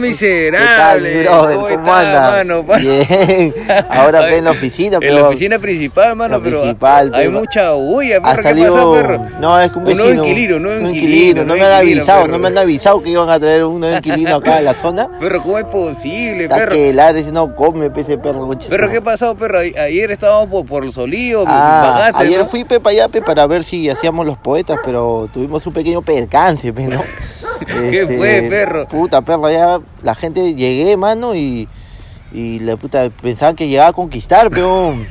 miserable. ¿Qué tal? ¿Cómo ¿Cómo mano? Bien. Ahora pe, en la oficina, En pero la oficina principal, mano, La pero principal, hay pero- mucha bulla, ha perro. ¿Qué salido. pasa, perro? No, es que un Un nuevo vecino. inquilino, un nuevo inquilino, No me han avisado, no me han avisado que iban a traer un nuevo inquilino acá a la zona. Perro, ¿cómo es posible, Está perro? que ladre, dice, no come, pe, ese perro. su- ¿qué pasó, perro? Ayer estábamos por, por los olivos, Ah, bajaste, ayer ¿no? fui pe, para allá para ver si hacíamos los poetas, pero tuvimos un pequeño percance, pe, Este, ¿Qué fue, perro? Puta, perro, ya la gente llegué, mano, y, y la puta pensaban que llegaba a conquistar, peón.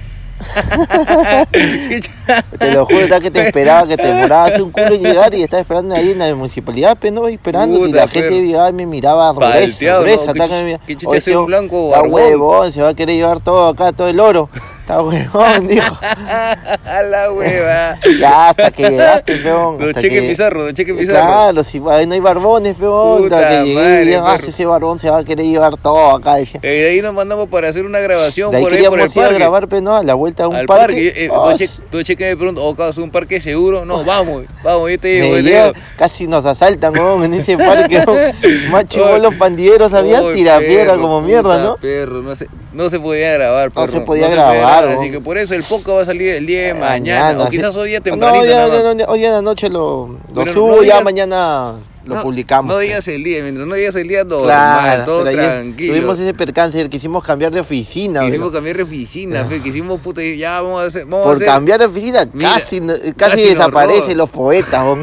¿Qué Te lo juro, está que te esperaba, que te demorabas un culo en llegar y estaba esperando ahí en la municipalidad, pe, ¿no? Esperando, y la gente llegaba y me miraba Palteado, gruesa. ¿no? chucha Oye, ese un blanco Está huevón, se va a querer llevar todo acá, todo el oro. Está huevón, dijo. A la hueva. Ya, hasta que llegaste, peón. Don hasta Cheque que- Pizarro, don Cheque Eh, Pizarro. Claro, si ahí no hay barbones, peón. Puta hasta que llegué madre, ah, ese barbón se va a querer llevar todo acá. decía. Eh, de ahí nos mandamos para hacer una grabación De ahí por ahí por el queríamos ir a parque. grabar, pero no, a la vuelta a un al parque. parque. Eh, Ah, don, Che- don Cheque me ¿o acaso un parque seguro? No, vamos, vamos, yo te digo. yo digo. casi nos asaltan, weón, en ese parque. weón. Más chivos los pandilleros habían Uy, tirapiedra como mierda, ¿no? Perro, no se, no se podía grabar, No perro. se podía grabar, Así que por eso el poco va a salir el día de mañana. o quizás hoy día No, tempranito. ya, nada más. no, hoy en la noche lo, subo, no ya mañana lo No, publicamos. No digas el día, mientras no digas el día normal, Claro, todo tranquilo. Tuvimos ese percance, quisimos cambiar de oficina. Quisimos cambiar de oficina, fe, quisimos puta, ya vamos a hacer. Vamos a Por hacer- cambiar de oficina Mira, casi, casi, casi desaparecen los poetas.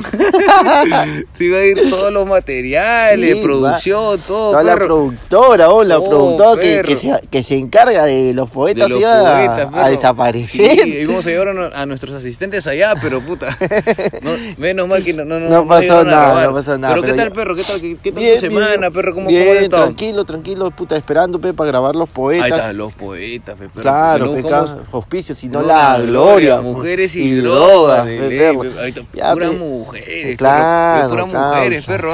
Sí, va a ir todos los materiales, Sí, producción, todo, Toda la productora, oh, la Oh, productora que, se, que se encarga de los poetas de los iba a- poetas, a, perro. desaparecer. Sí, íbamos a llevar a, nuestros asistentes allá, pero puta. No, menos mal que no, no, no, pasó nada, no pasó nada, Pero, ¿qué tal, ya- perro? ¿Qué tal, qué, qué tal Bien, tu semana, bien, perro? ¿Cómo, bien, cómo estado? tranquilo, tranquilo, puta, esperando, pe, para grabar los Ahí poetas. están los poetas, pe, perro. Claro, pe, luego cada cómo- auspicio, si no la, la gloria. mujeres y, y drogas, pe, de ley, perro. pe. Ahí está, Ya, puras pe. mujeres, Claro, pe, puras mujeres, perro.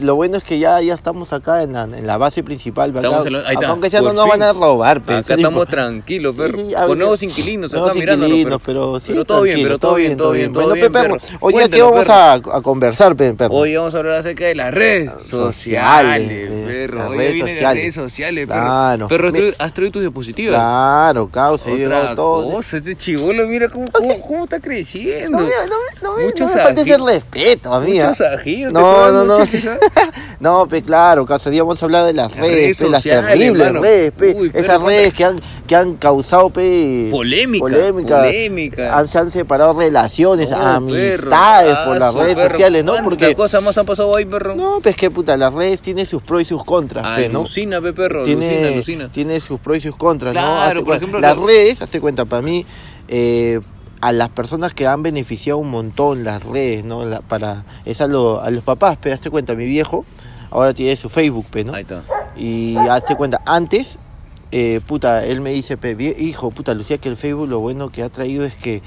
Lo bueno es que ya, ya estamos acá en la, en la base principal. pe, ahí está, Aunque ya no nos van a robar, pe, Acá estamos tranquilos, perro. Con nuevos inquilinos, acá mirándonos, pero todo bien, pero todo bien, todo bien, Bueno, pe, perro. Hoy día que vamos a, a conversar, pe, perro. Hoy vamos a hablar acerca de las redes Sociales, sociales, eh, perro. las Hoy redes vienen las sociales. redes sociales, perro. Claro. Perro, Me- ¿tú ¿has traído tus diapositivas? Claro, causa, Otra todo. cosa, este chivolo, mira cómo, cómo, cómo está creciendo. No me, no no Muchos no me faltes el respeto a mí. ¿ah? Muchos ajíos, te No, no, no. ¿sabes? No, pe, claro, caso día vamos a hablar de las Las redes, redes pe, las sociales, terribles redes, pe, Uy, pero esas redes que han, que han causado pe, Polémica, polémica, polémica. Han, se han separado relaciones, Oh, amistades perro. por las Ah, redes perro. Sociales, ¿no? ¿Cuántas Porque cosas más han pasado ahí, perro? no, pues que puta, las redes tienen sus pros y sus contras, pe, ¿no? Alucina, pe, perro, tiene, alucina, alucina. tiene sus pros y sus contras, ¿no? Hazte por cuenta- ejemplo, las redes, hazte cuenta, para mí, eh, a las personas que han beneficiado un montón las redes, ¿no? La- para, es a, lo- a los papás, pero hazte cuenta, mi viejo ahora tiene su Facebook, pe, ¿no? Ahí está. Y hazte cuenta, antes, eh, puta, él me dice, pe, hijo, puta, Lucía, que el Facebook lo bueno que ha traído es que,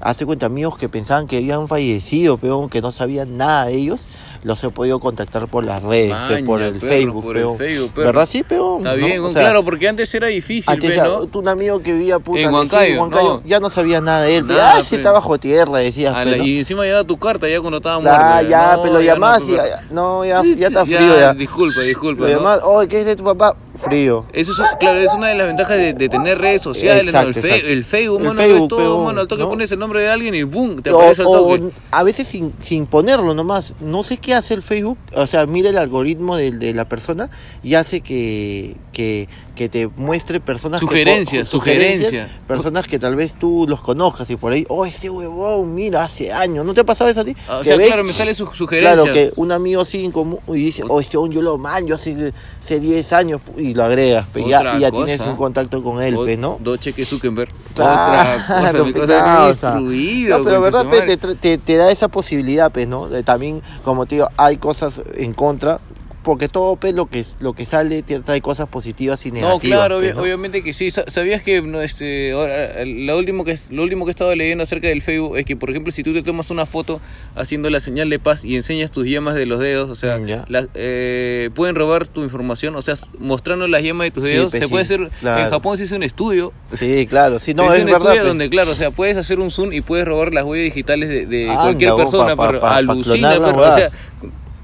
hazte cuenta, amigos que pensaban que habían fallecido, peón, que no sabían nada de ellos, los he podido contactar por las redes, Maña, por el perro, Facebook, por el peón. Facebook, perro. ¿Verdad sí, peón? Está ¿No? bien, O sea, claro, porque antes era difícil, antes pe, ¿no? tú, un amigo que vivía puta En Huancayo, decía, Huancayo, no. ya no sabías nada de él. Nada, ah, pe. está bajo tierra, decías, pe, la- ¿no? Y encima llegaba tu carta ya cuando estaba muerto. ya, pero lo ya llamás no, y ya, no, ya, ya está frío ya. Disculpa, disculpa. Lo ¿no? llamás, oye, ¿qué es de tu papá? Frío. Eso es, claro, es una de las ventajas de, de tener redes sociales, el, fe- exacto. el Facebook, El mano, Facebook, ves todo, mano, al toque ¿no? pones el nombre de alguien y boom, te aparece al o toque. a veces sin, sin ponerlo nomás. No sé qué hace el Facebook. O sea, mira el algoritmo de, de la persona y hace que, que, que te muestre personas que- Sugerencias, sugerencias. Personas que tal vez tú los conozcas y por ahí, oh, este huevón, mira, hace años. ¿No te ha pasado eso a ti? Ah, o Que sea, ves- claro, me sale su sugerencia. Claro, que un amigo así en común y dice, oh, este huevón yo lo man, yo hace, hace 10 años y lo agregas, pe, ya, y ya cosa. tienes un contacto con él, pe, ¿no? Dos cheques Zuckerberg. Otra cosa, mi pe, cosa o instruido. No, pero verdad, pe, te, te, te da esa posibilidad, pues, ¿no? De también, como te digo, hay cosas en contra, porque todo, pe, lo que, lo que sale trae cosas positivas y negativas. No, claro, obviamente que sí. Sa- ¿Sabías que no, este, ahora, lo, último que, lo último que he estado leyendo acerca del Facebook es que, por ejemplo, si tú te tomas una foto haciendo la señal de paz y enseñas tus yemas de los dedos, o sea, Mm, la- eh, pueden robar tu información, o sea, mostrando las yemas de tus Sí, dedos, pues se sí, puede hacer, claro. en Japón se hizo un estudio, Sí, claro, sí, no, se hizo es un verdad. estudio pe. donde, claro, o sea, puedes hacer un zoom y puedes robar las huellas digitales de, de Anda, cualquier persona, pa- pa- pa- alucina, pero, o sea.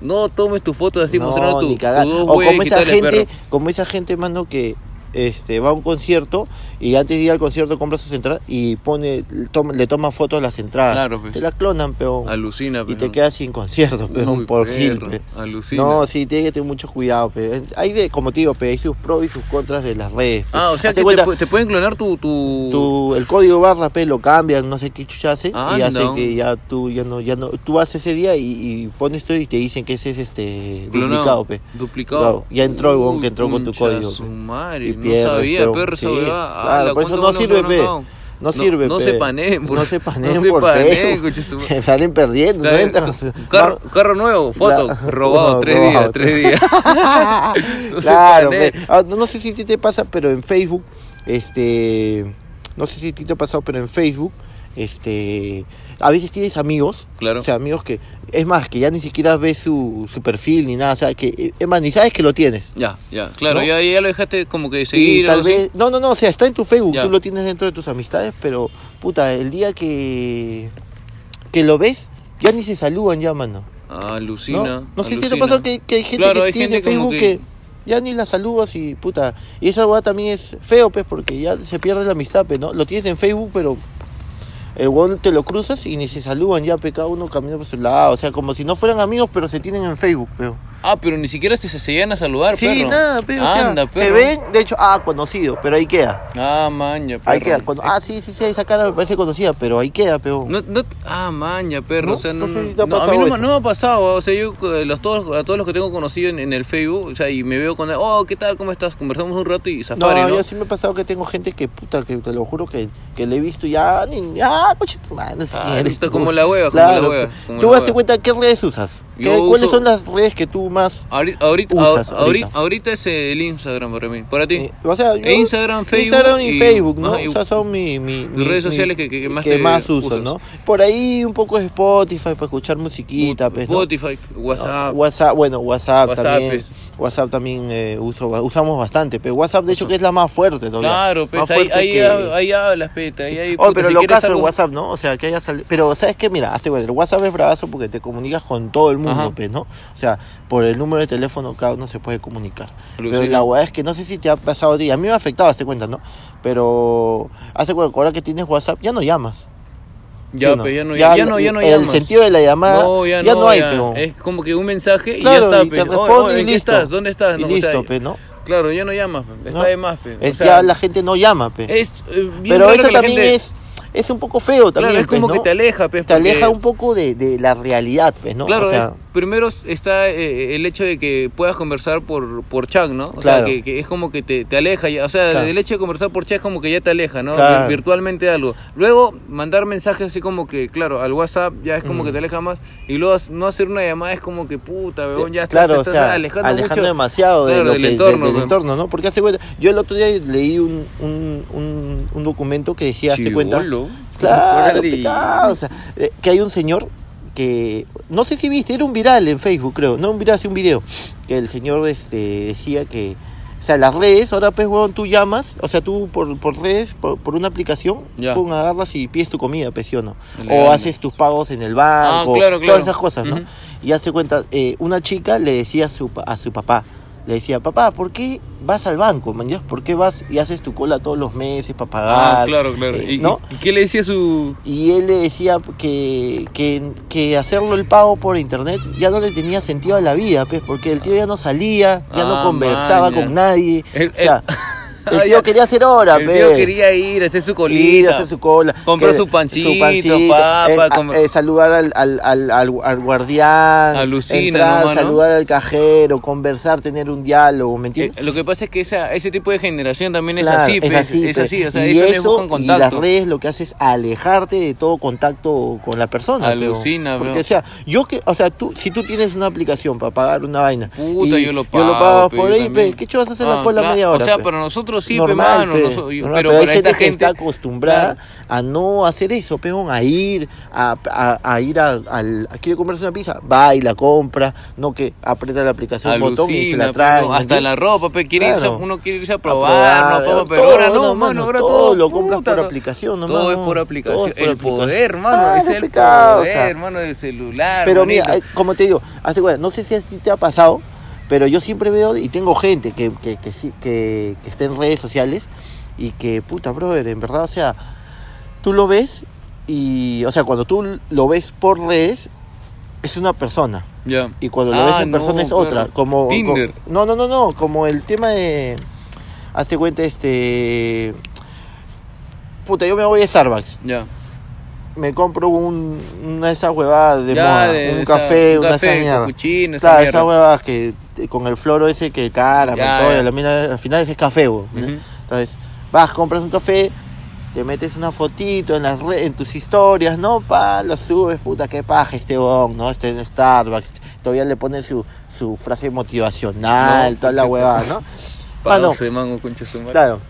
No tomes tus fotos así No, mostrando tu, ni tu cagar. dos O como esa gente, como esa gente, mano, que este va a un concierto y antes de ir al concierto compra sus entradas y pone, toma- le toma fotos las entradas. Claro, pues. Te la clonan, pero Alucina, y pero. te quedas sin concierto, pero Uy, por Gil. Alucina. No, sí, tiene que tener mucho cuidado, pe. Hay de, como te digo, pe, hay sus pros y sus contras de las redes. Ah, o sea Hazte que te, cuenta, te pueden clonar tu. tu... tu- el código barra, pe, lo cambian, no sé qué chucha hace, y Anda. hace que ya tú ya no, ya no, tú vas ese día y, y pones esto y te dicen que ese es este duplicado, pe. Duplicado. Claro, ya entró el que Uy, entró con tu código, madre, Y no sabía, pero- perro, sí, claro, Ala, por eso ¿cuánto no sirve, pe. No, sirve, No pe. se paneen, por- No se paneen no se por paneen, salen perdiendo, Claro, entran. Carro, carro nuevo, foto, La- robado, no, tres días, tres días. Claro, pe. Ah, no, no sé si a ti te pasa, pero en Facebook, este, no sé si a ti te ha pasado, pero en Facebook, este, a veces tienes amigos, Claro. o sea, amigos que, es más, que ya ni siquiera ves su, su perfil ni nada, o sea, que, es más, ni sabes que lo tienes. Ya, ya, claro, ¿No? ya, ya lo dejaste como que Y seguir. tal así. vez, no, no, no, o sea, está en tu Facebook, Ya. tú lo tienes dentro de tus amistades, pero, puta, el día que, que lo ves, ya ni se saludan ya, mano. Ah, alucina. ¿no? No sé si te pasado que, que hay gente Claro, que hay tiene gente Facebook que- que... ya ni la saludas y puta. Y esa weá también es feo, pues, porque ya se pierde la amistad, pues, ¿no? Lo tienes en Facebook, pero el weón te lo cruzas y ni se saludan ya, pe, cada uno camina por su lado. O sea, como si no fueran amigos, pero se tienen en Facebook, pero. Ah, pero ni siquiera se, se llegan a saludar, Sí, perro. nada, pero. Anda, se perro. ven, de hecho, ah, conocido, pero ahí queda. Ah, maña, perro. Ahí queda. Ah, sí, sí, sí, esa cara me parece conocida, pero ahí queda, pero. No, no, ah, maña, perro. ¿No? O sea, no, No sé si te ha no, a mí no, me- eso. no me ha pasado. O sea, yo eh, los, todos, a todos los que tengo conocido en, en el Facebook, o sea, y me veo con oh, ¿qué tal? ¿Cómo estás? Conversamos un rato y No, safari, ¿no? yo sí me ha pasado que tengo gente que, puta, que te lo juro que, que le he visto ya, ni, ya, coche tu madre, no sé Ah, quién eres tú. como la hueva, como Claro, la hueva, como ¿Tú hueva. cuenta qué redes usas? Yo ¿Qué- ¿Cuáles uso- son las redes que tú más... Ahorita, ahorita, Usas ahorita, es el Instagram para mí. Para ti. eh, o sea, yo- Instagram, Facebook Instagram y, y- Facebook, ¿no? y- o sea, son mi, mi, mi- redes mi- sociales que- que más que te más uso, usas. ¿no? Por ahí un poco de Spotify para escuchar musiquita, pues, ¿no? Spotify, WhatsApp. WhatsApp, bueno, WhatsApp, WhatsApp también. es- WhatsApp también eh, uso, usamos bastante, pero WhatsApp de hecho que es la más fuerte todavía. Claro, pues Más ahí, ahí, que- ahí hablas, peta. Ahí, ahí, Oh, puta, pero si lo caso WhatsApp, ¿no? O sea, que haya salido. Pero, ¿sabes qué? Mira, hace bueno, el WhatsApp es bravazo porque te comunicas con todo el mundo, pues, ¿no? O sea, por el número de teléfono cada uno se puede comunicar. Pero la weá es que no sé si te ha pasado a ti. A mí me ha afectado, hazte cuenta, ¿no? Pero hace cuenta, ahora que tienes WhatsApp, ya no llamas. Ya, ¿sí o pues, ya no, ya, ya no, ya no El llamas. sentido de la llamada No, ya, no, no, hay, pero. Es como que un mensaje y Claro, ya está, y te responde y ¿en qué listo. estás? ¿Dónde estás? Y No, o listo, sea, pues, ¿no? Claro, ya no llamas, pe. está ¿no? de más, pe. O Es, sea, ya la gente no llama, pe. es, eh, Pero eso también gente- es, es un poco feo también. Claro, es pues, como que ¿no? te aleja, pe. Te aleja porque- un poco de, de la realidad, pues, ¿no? Claro, o sea, primero está eh, el hecho de que puedas conversar por, por chat, ¿no? O Claro. sea, que, que es como que te, te aleja, ya, o sea, Claro. el hecho de conversar por chat es como que ya te aleja, ¿no? Claro. Virtualmente algo. Luego, mandar mensajes así como que, claro, al WhatsApp ya es como Mm. que te aleja más, y luego no hacer una llamada es como que, puta, weón, ya estás- o estás sea, alejando, alejando, mucho. demasiado de Claro, lo del que- de- entorno, del entorno, ¿no? Porque hace cuenta, yo el otro día leí un, un, un, un documento que decía, hazte cuenta, claro, pecado, o sea, eh, que hay un señor que, no sé si viste, era un viral en Facebook, creo, no un viral, sí un video, que el señor este, decía que, o sea, las redes, ahora pues, huevón, tú llamas, o sea, tú por, por redes, por, por una aplicación, Ya. pum, agarras y pides tu comida, pues, ¿sí o no? O haces tus pagos en el banco, Ah, claro, claro. todas esas cosas, ¿no? Y hazte cuenta, eh, una chica le decía a su, a su papá, le decía, papá, ¿por qué vas al banco, man? ¿Por qué vas y haces tu cola todos los meses para pagar? Ah, claro, claro. Eh, ¿Y, ¿no? y- qué le decía su...? Y él le decía que, que, que hacerlo el pago por internet ya no le tenía sentido a la vida, pues, porque el tío ya no salía, ya no Ah, conversaba con nadie. El- o sea, el- el Ah, tío quería hacer hora, El pe. tío quería ir, hacer su Ir, colita. hacer su cola. Comprar que- su pancito, eh, papa, a- comer- eh, saludar al, al, al, al- al guardián. Alucina, entrar, ¿no, mano? saludar al cajero, conversar, tener un diálogo, ¿me entiendes? Eh, lo que pasa es que esa, ese tipo de generación también es Claro, así, es así, es pe. así, o sea, y ellos les eso buscan y contacto. las redes lo que hace es alejarte de todo contacto con la persona. pe, Alucina, porque pe. o sea, yo que, o sea, tú si tú tienes una aplicación para pagar una vaina, Puta, y yo lo yo pago, lo pago pe, por yo ahí, también. pe, ¿qué chulo vas a hacer Ah, la cola claro, media hora? O sea, pe? para nosotros nosotros sí, pe, normal, mano, pe, normal, pero pero hay gente esta que gente- está acostumbrada a no hacer eso, peón, a ir, a, a- a ir a, al, a- quiere comerse una pizza, va y la compra, no que aprieta la aplicación un botón y se Alucina, la trae. no, ¿me hasta la ropa, pe, quiere irse- uno quiere irse a A probar, no, pero todo, ahora no, mano, ahora todo, lo compras puta, por aplicación, no, Todo es mano, por todo aplicación. es por el aplicación. poder, mano, Ah, es el pecado, o poder, sea. hermano, del celular. Pero mira, manito. eh, como te digo, hace no sé si a ti te ha pasado, pero yo siempre veo y tengo gente que, que, que, sí- que, que está en redes sociales y que, puta, brother, en verdad, o sea, tú lo ves y, o sea, cuando tú lo ves por redes, es una persona. Ya. Y cuando lo Ah, ves en no, persona es otra. Como, Tinder. no, no, no, no. Como el tema de. Hazte cuenta, este. Puta, yo me voy a Starbucks. Ya. Me compro un, una de esas huevadas de Ya, moda. de un esa- café, un una café, de esas mierdas. capuchino, esa Claro, esas huevadas que con el floro ese que cara, todo, la mina- al final es café. Ujú. Entonces, vas, compras un café, le metes una fotito en las en tus historias, ¿no? Pa, lo subes, puta, qué paja este bon, ¿no? Este en Starbucks. Todavía le pones su, su frase motivacional, No, toda la huevada, ¿no? Pa' 12 mango, claro.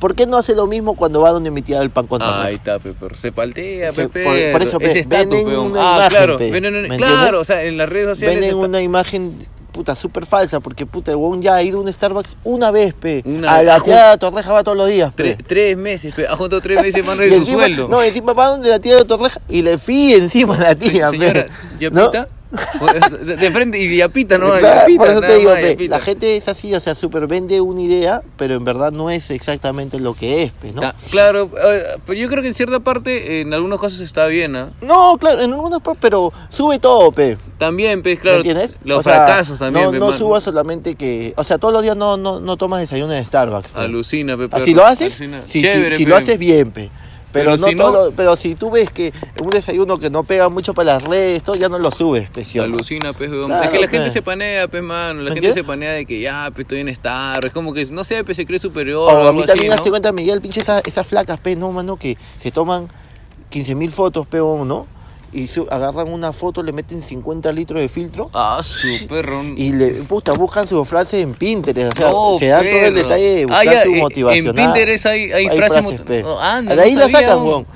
¿Por qué no hace lo mismo cuando va donde mi tía el pan con Ah, ahí está, pe, pero se paltea, Se- pe, por- por eso, pe, Ese estatus, una Ah, imagen, claro. o sea, en las redes sociales Venden una imagen puta súper falsa porque puta el huevón ya ha ido a un Starbucks una vez pe Una a vez. la Ah, tía de Torreja va todos los días pe. Tre- tres meses, pe, ha juntado tres meses mano de su encima- sueldo. no encima va donde la tía de Torreja y le fíe encima a la tía pe. Señora, ¿ya ¿No? pita? De, de frente y ya pita, ¿no? Claro, por eso te digo, más, pe, la gente es así, o sea, súper vende una idea, pero en verdad no es exactamente lo que es, pe, ¿no? Ah, Claro, eh, pero yo creo que en cierta parte, en algunos casos está bien, ¿ah? No, claro, en algunos pero sube todo, pe. También, ¿Me claro, entiendes? los O sea, fracasos también. No, pe, no subas solamente que. O sea, todos los días no, no, no tomas desayuno de Starbucks. pe. Alucina, pe, Así perro, lo haces, alucina. sí, sí, Chévere, si pe. lo haces bien, pe. Pero, Pero no si no- todo pero si tú ves que un desayuno que no pega mucho para las redes, todo ya no lo subes, pe, ¿sí o no? Alucina, pues. Claro, es que la gente se panea, pues, mano. La ¿Me gente se panea de que ya, pues, estoy en Star. Es como que, no sé, pues, se cree superior. O o a mí también ¿no? hazte cuenta, Miguel, pinche esa- esas flacas, pe, no, mano, que se toman 15 mil fotos, peón, ¿no? Y su- agarran una foto, le meten 50 litros de filtro Ah, su perro. y le, puta, buscan su frase en Pinterest. O sea, No, se da todo el detalle de Ah, buscar ya, su eh, motivación. En Pinterest hay, hay, Hay frases. frases. Oh, anda, de ahí no la sacan, weón.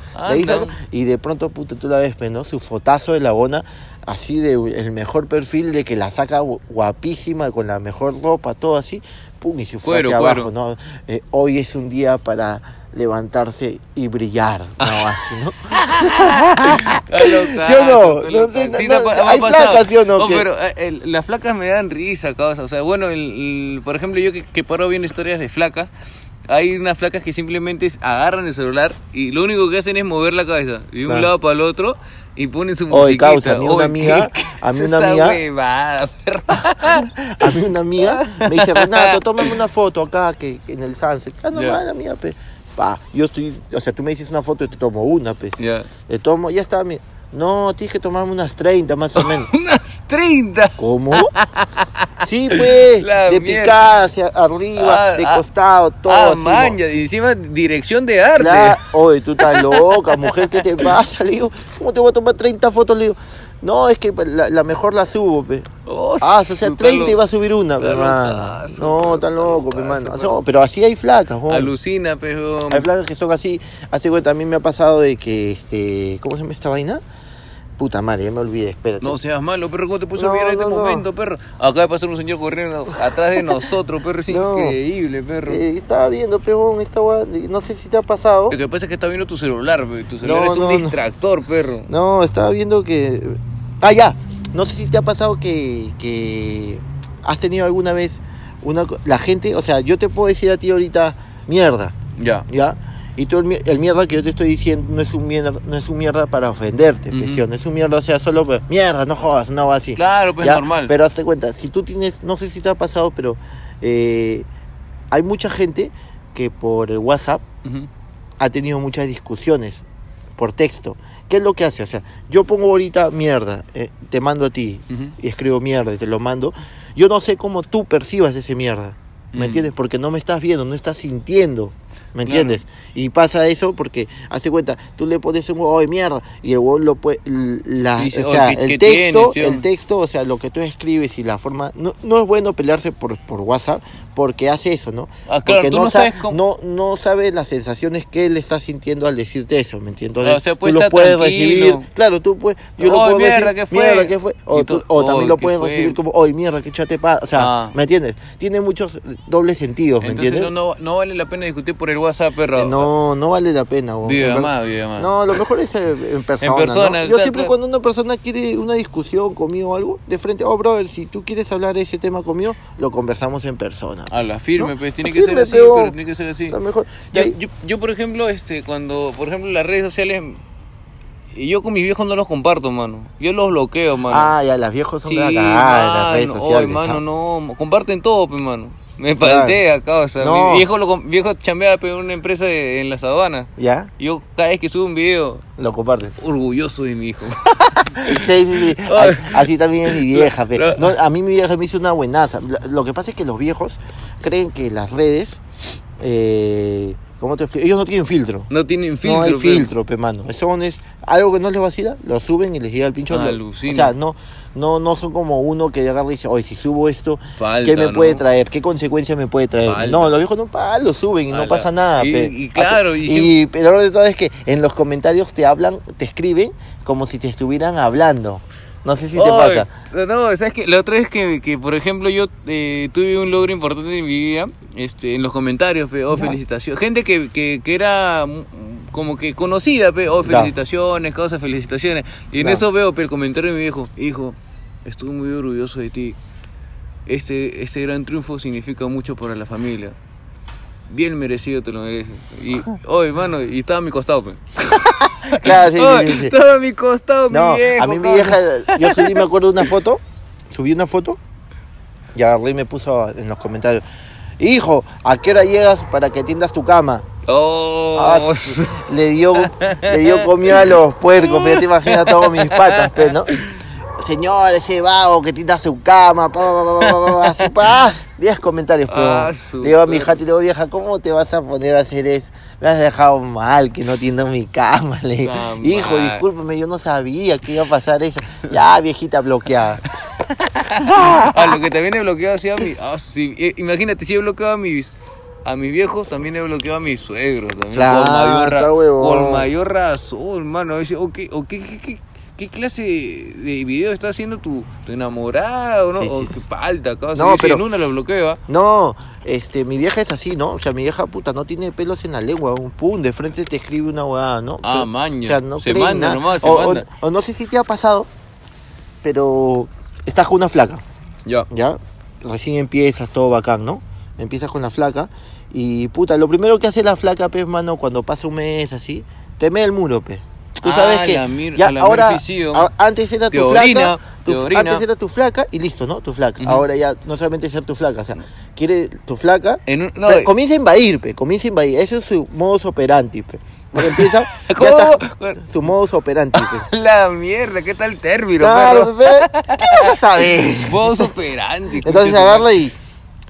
y de pronto, puta, tú la ves, ¿no? Su fotazo de la bona, así de el mejor perfil de que la saca gu- guapísima, con la mejor ropa, todo así, pum, y se fue Cuero, hacia cuero. abajo, ¿no? Eh, hoy es un día para levantarse y brillar, ¿no? Así, ¿no? Está locazo, ¿Sí o no? sé, Sí, hay flacas, ¿sí o no? Pero eh, las flacas me dan risa, causa. O sea, bueno, el, el- por ejemplo, yo que, que paro viendo historias de flacas, hay unas flacas que simplemente agarran el celular y lo único que hacen es mover la cabeza de un Claro. lado para el otro y ponen su Oye, musiquita. causa, a mí una Oye, amiga- ¿qué- a mí una amiga- huevada? A mí una amiga me dice, Renato, tómame una foto acá que, que en el sunset. Ah, normal, Ya. amiga, pe. Pa, yo estoy, o sea, tú me dices una foto y te tomo una, pe. Ya. Le tomo, ya está, mi... No, tienes que tomarme unas 30 más o menos. Unas 30. ¿Cómo? Sí, pues, La de mierda. picada hacia arriba, Ah, de ah, costado, todo Ah, así. man, y encima dirección de arte. La- Oye, tú estás loca, mujer, ¿qué te pasa? Le digo, ¿cómo te voy a tomar 30 fotos? Le digo, no, es que la, la mejor la subo, pe. Oh, Ah, o sea, su 30 talo- iba a subir una, pe, está mano. locazo, No, tan loco, pe, locazo, mano. mano. No, pero así hay flacas, weón. Alucina, pero. Hay flacas que son así. Hace cuenta, a mí me ha pasado de que, este, ¿cómo se llama esta vaina? Puta madre, ya me olvidé, espérate. No seas malo, perro, ¿cómo te puso No, a mirar en no, este no. momento, perro? Acaba de pasar un señor corriendo atrás de nosotros, perro, es increíble, perro. Eh, estaba viendo, pero esta no sé si te ha pasado. Lo que pasa es que está viendo tu celular, pe. tu celular No, es un distractor, perro. No, estaba viendo que. Ah, ya. No sé si te ha pasado que, que has tenido alguna vez una la gente, o sea, yo te puedo decir a ti ahorita mierda, Ya. ¿ya? Y tú el, el mierda que yo te estoy diciendo no es un mierda, no es un mierda para ofenderte, presión, no es un mierda, o sea, solo pa- mierda, no jodas, no va así. Claro, pues ¿ya? normal. Pero hazte cuenta, si tú tienes, no sé si te ha pasado, pero eh, hay mucha gente que por el WhatsApp ha tenido muchas discusiones por texto. ¿Qué es lo que hace? O sea, yo pongo ahorita mierda, eh, te mando a ti Ujú. y escribo mierda y te lo mando. Yo no sé cómo tú percibas ese mierda. ¿Me Mm. entiendes? Porque no me estás viendo, no estás sintiendo. ¿Me Claro. entiendes? Y pasa eso porque, hace cuenta, tú le pones un huevo de mierda y el huevo lo puede. La, Dice, o sea, "Oh, ¿qué- el texto, tienes, tío?" el texto, o sea, lo que tú escribes y la forma. No, no es bueno pelearse por, por WhatsApp porque hace eso, ¿no? Ah, claro, porque tú no sa- sabes cómo- no, no sabe las sensaciones que él está sintiendo al decirte eso, ¿me entiendes? Ah, o sea, tú lo puedes tranquilo. recibir, claro, tú puedes, yo lo ¡Ay, puedo mierda, qué fue! mierda, ¿qué fue? O, tú, también ¡ay, lo puedes fue! recibir como, ¡ay, mierda, qué chate pa-". O sea, Ah. ¿me entiendes? Tiene muchos dobles sentidos, ¿me Entonces entiendes? no, no, no vale la pena discutir por el WhatsApp, perro. Eh, No, no vale la pena. weón. En Videollamada, ver- videollamada. No, lo mejor es eh, en persona. persona, ¿no? Yo claro, siempre claro. cuando una persona quiere una discusión conmigo o algo, de frente, oh, brother, si tú quieres hablar de ese tema conmigo, lo conversamos en persona. A la firme, ¿No? pues tiene que firme, ser así, pero- tiene que ser así. Mejor. Yo, yo, yo, por ejemplo, este, cuando, por ejemplo, las redes sociales, y yo con mis viejos no los comparto, mano. Yo los bloqueo, mano. ah, ya, las viejos son sí, de la cagada de las redes sociales. ay, mano, ¿ah? no, comparten todo, pues, mano. Me paltea, causa. No. Mi viejo, lo, com- viejo chambea pues, en una empresa de- en la sabana. ¿Ya? Yo cada vez que subo un video, Lo comparten. orgulloso de mi hijo. Sí, sí, sí. Así también es mi vieja. pe. No, a mí mi vieja me hizo una buenaza. Lo que pasa es que los viejos creen que las redes, eh, ¿cómo te explico? Ellos no tienen filtro. No tienen filtro. no hay filtro, pe mano. Son es algo que no les vacila, lo suben y les llega al pincho. Alucina. O sea, no, no, no son como uno que agarra y dice, oye, si subo esto, Falta, ¿qué me ¿no? puede traer? ¿Qué consecuencias me puede traer? Falta. No, los viejos no pa, lo suben y no pasa nada. Y- pe. y claro, y y, pero lo de todo es que en los comentarios te hablan, te escriben como si te estuvieran hablando. No sé si te Ay, pasa. No, sabes que la otra vez que, que, por ejemplo, yo eh, tuve un logro importante en mi vida, este, en los comentarios, pe, oh, Ya. felicitaciones. Gente que, que, que era mm, como que conocida, pe, oh, felicitaciones, cosas, felicitaciones. Y en eso veo pe, el comentario de mi viejo, hijo, estoy muy orgulloso de ti. Este, este gran triunfo significa mucho para la familia. Bien merecido te lo mereces. Y, oye, mano, y estaba a mi costado, pe. Claro, sí, sí, Ay, sí, sí. A mi costado, No, mi viejo. a mí mi vieja, yo subí, me acuerdo de una foto, subí una foto y agarré y me puso en los comentarios, hijo, ¿a qué hora llegas para que tiendas tu cama? Oh, Ah, le dio, le dio comida a los puercos, pero te imaginas todos mis patas, pues, ¿no? Señor, ese vago que tienda su cama, pa, pa, pa, así, pa, 10 comentarios, pero Ah, le digo a mi hija, le digo, vieja, ¿cómo te vas a poner a hacer eso? Me has dejado mal, que no tienda mi cama, le digo. Hijo, discúlpame, yo no sabía que iba a pasar eso. Ya, viejita bloqueada. Ah, lo que también he bloqueado así a mi. ah, sí, eh, imagínate, si he bloqueado a mis. A mis viejos también he bloqueado a mis suegros también. Claro, con, mayor ra- está huevón. con mayor razón, mano. Dice, oh, ¿qué, o qué, qué, qué- clase de video está haciendo tu, tu enamorado, no? Sí, o sí, qué. No, pero- en una lo bloqueo, ¿ah? No, este, mi vieja es así, ¿no? O sea, mi vieja puta no tiene pelos en la lengua, un pum, de frente te escribe una huevada, ¿no? Ah, maña. O sea, no Se manda nada. nomás, se o, manda. o no sé si te ha pasado, pero estás con una flaca, Ya. ¿ya? Recién empiezas, todo bacán, ¿no? Empiezas con la flaca y puta, lo primero que hace la flaca, pues, mano, cuando pasa un mes así, te mea el muro, pe. Tú Ah, sabes que la ya la ahora a- antes era tu flaca, tu- antes era tu flaca y listo, ¿no? Tu flaca. Ahora ya no solamente ser tu flaca, o sea, quiere tu flaca En un- no, pero eh, comienza a invadir, pe, comienza a invadir. Ese es su modus operandi, pe. Porque empieza, ya ¿Cómo? está, su modus operandi, pe. La mierda, ¿qué tal término, Claro, pe, ¿qué vas a saber? Vos operante. Entonces agarra y,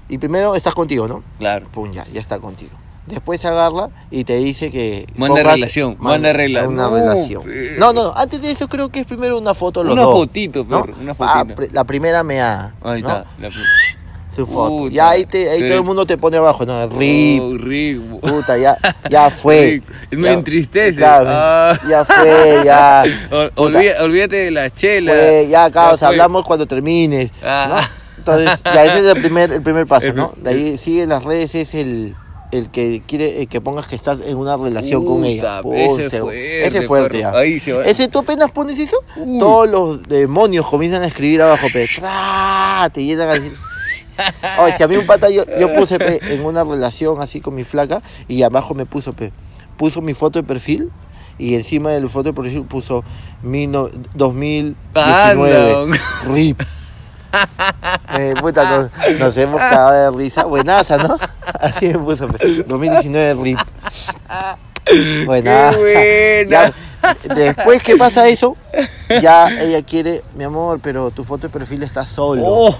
y primero estás contigo, ¿no? Claro. Pum, ya, ya está contigo. Después agarra y te dice que... Manda relación, manda rela- Una No, relación. No, no, antes de eso creo que es primero una foto los Una dos, fotito, ¿no? perro, una Ah, fotito. pre- la primera meada, Ahí ¿no? está. La... Su foto. Puta, ya ahí, te, ahí pero- todo el mundo te pone abajo, ¿no? Rip, Oh, Rick. Puta, ya, ya fue. Me Ya- entristece. Claro, me- Ah. ya fue, ya. Olvídate de la chela. fue, ya, cabos, fue. hablamos cuando termines. Ah. ¿no? Entonces, ya ese es el primer, el primer paso, ¿no? De ahí sigue las redes, es el, el que quiere eh, que pongas que estás en una relación con ella. Ese se- fuerte, ese fuerte, ya. Ahí se va. Ese tú apenas pones eso, Uy. todos los demonios comienzan a escribir abajo, pe. ¡Tra! Te llenan a decir. Oye, si a mí un pata yo, yo puse pe, en una relación así con mi flaca y abajo me puso pe, puso mi foto de perfil y encima de la foto de perfil puso mi no- 2019 Anda. RIP. Eh, puta, nos, nos hemos cagado de risa. Buenaza, ¿no? Así me puso pe, 2019 RIP. Buenaza. Qué buena. Ya, después que pasa eso, ya ella quiere, mi amor, pero tu foto de perfil está solo. Oh.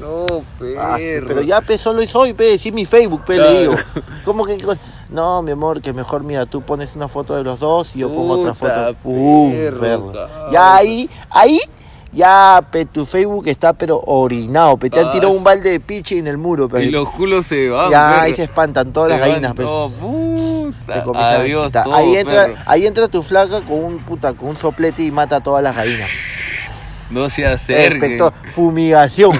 No, perro. Ah, sí, pero ya pe, solo soy, pe, sí mi Facebook, pe, Claro. le digo. ¿Cómo que? No, mi amor, que mejor, mira, tú pones una foto de los dos y yo pongo otra foto. ¡Pum! perro, perro. Ya ahí, ahí, Ya, pe, tu Facebook está pero orinado, pe. Te han Ah, tirado un balde de piche en el muro, pe. Y los culos se van. ya, perro. ahí se espantan todas Se las gallinas, pe. No, puta. Se come esa Adiós, todo, ahí entra, perro. ahí entra tu flaca con un puta, con un soplete y mata a todas las gallinas. No se. Inspector, fumigación.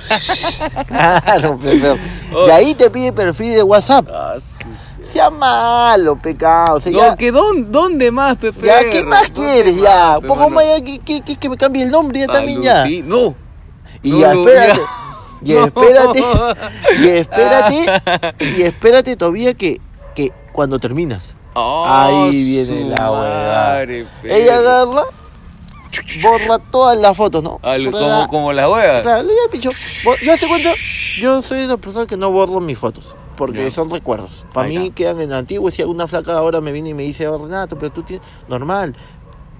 claro, pe. Y ahí te pide perfil de WhatsApp. Ah, Sea malo, pecado. O sea, No, ya, que dónde, ¿dónde más, Pepe? ya, ¿qué más quieres? Ya, un poco más ya que, que, que- que me cambie el nombre ya también ya. Sí, no. Y No, ya, no, espérate. ya. Y espérate. Y espérate. Y espérate todavía que, que cuando terminas. Ah, Ahí viene la perro. Ella agarra, borra todas las fotos, ¿no? Como, como las huevas. Claro, le al. Bo- Yo te cuento, yo soy una persona que no borro mis fotos. Porque son recuerdos. Para mí quedan en antiguo. Si alguna flaca ahora me viene y me dice, "Oh, Renato, pero tú tienes. Normal.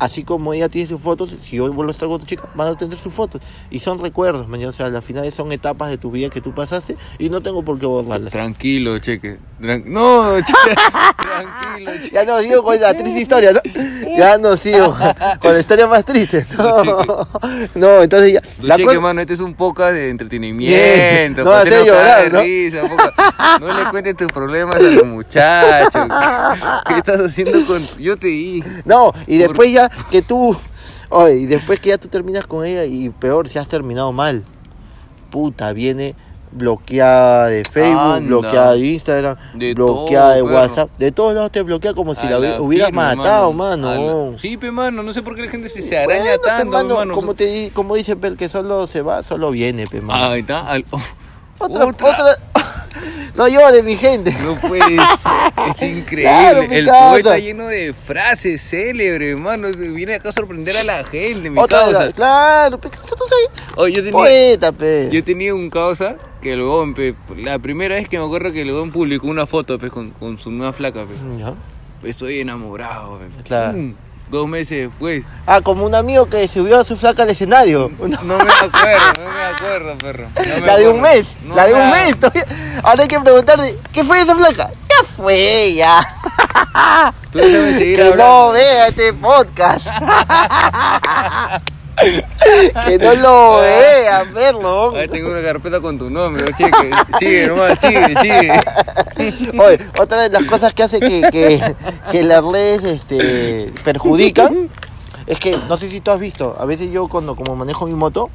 Así como ella tiene sus fotos, si yo vuelvo a estar con tu chica, van a tener sus fotos. Y son recuerdos, man. O sea, al final son etapas de tu vida que tú pasaste y no tengo por qué borrarlas. Tranquilo, cheque. Tran- No, cheque. Tranquilo, cheque. Ya no sigo con la triste historia, ¿no? Ya no sigo con la historia más triste. No, no entonces ya. La cheque, cosa- mano, este es un poco de entretenimiento. No cagar llorar, ¿no? risa, poca- No le cuentes tus problemas a los muchachos. ¿Qué estás haciendo con.? Yo te dije. No, y después ya que tú. Oye, y después que ya tú terminas con ella y peor, si has terminado mal. Puta, viene bloqueada de Facebook, Anda. bloqueada de Instagram, De bloqueada de perro. WhatsApp. De todos lados te bloquea como si la, la hubieras matado, mano. la- Sí, pe, mano. No sé por qué la gente se, se araña Bueno, tanto, mano, mano. como, te, como dice que solo se va, solo viene, pe, mano. Ahí está. al- otra, otra. otra. No llores, mi gente. No puede ser, es increíble. Claro, el causa. poeta lleno de frases célebres, hermano. Viene acá a sorprender a la gente, mi Otra causa. la- claro, pe, nosotros soy Oye, yo tenía, poeta, pe. yo tenía un causa que el huevón, pe, la primera vez que me acuerdo que el huevón publicó una foto pe, con, con su nueva flaca, pe. Ya. Estoy enamorado, pe. Claro. Pum, Dos meses después. Ah, como un amigo que subió a su flaca al escenario. No me acuerdo, no me acuerdo, perro. No me la de un mes, No la de un me- mes todavía. Ahora hay que preguntarle, ¿qué fue esa flaca? Ya fue, ya. Tú déjame seguir Que hablando. no vea este podcast. que no lo vea, verlo. Ahí tengo una carpeta con tu nombre, cheque. Sigue, nomás, sigue, sigue. Oye, otra de las cosas que hace que, que, que las redes este, perjudican es que, no sé si tú has visto, a veces yo cuando como manejo mi moto,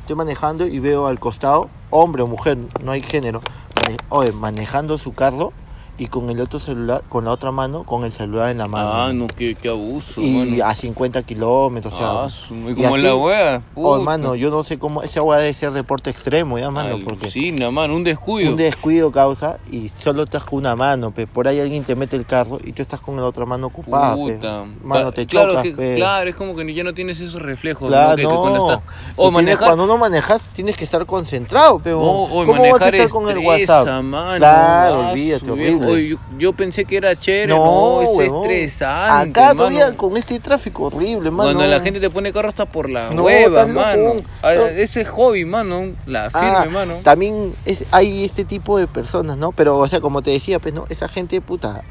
estoy manejando y veo al costado, hombre o mujer, no hay género, mane- oye, manejando su carro y con el otro celular, con la otra mano, con el celular en la mano. Ah, no, qué, qué abuso, y mano. a 50 kilómetros, o sea. Ah, y como así- la wea. Oh, mano, yo no sé cómo, esa hueá debe ser deporte extremo, ya, mano, porque Alucina, mano, un descuido. un descuido causa y solo estás con una mano, pe. Por ahí alguien te mete el carro y tú estás con la otra mano ocupada, pe. Puta. Mano, te claro, chocas, que- pe. Claro, es como que ya no tienes esos reflejos. Claro, ¿no? Cuando estás- tienes-. Cuando no manejas, tienes que estar concentrado, pe. No, oye, ¿Cómo vas a estar con el WhatsApp? mano. Claro, Ah, olvídate, horrible. Yo, yo pensé que era chévere, no, es huevón. estresante. Acá mano. todavía con este tráfico horrible, mano. Cuando la gente te pone carro hasta por la No, hueva, mano. Ah, No. Ese es hobby, mano. La firme, Ah, mano. También es, hay este tipo de personas, ¿no? Pero, o sea, como te decía, pues, ¿no? Esa gente, puta,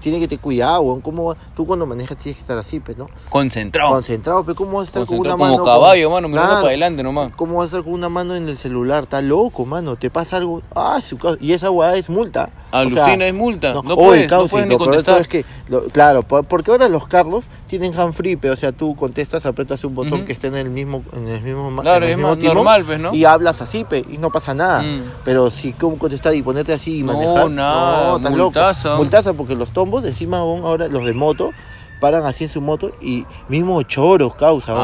tiene que tener cuidado, weón. ¿Cómo Tú cuando manejas tienes que estar así, pues, ¿no? Concentrado. Concentrado, pero ¿cómo vas a estar con una mano? como caballo, mano, mirando Claro. para adelante nomás. ¿Cómo vas a estar con una mano en el celular? Está loco, mano. Te pasa algo. Ah, su Y esa weá es multa. O Alucina, sea, es multa. No, puedes, no puedes ni todo contestar. es que, lo- claro, por- porque ahora los carros tienen handfree, pero o sea, tú contestas, apretas un botón que esté en el mismo, en el mismo, Claro, en el es mismo más timón, normal, pues, ¿no? Y hablas así, pe, y no pasa nada. Mm. Pero si cómo contestar y ponerte así y No, manejar, nada, estás multaza. loco. Multaza porque los tombos, encima aún ahora los de moto paran así en su moto y mismo choros causa.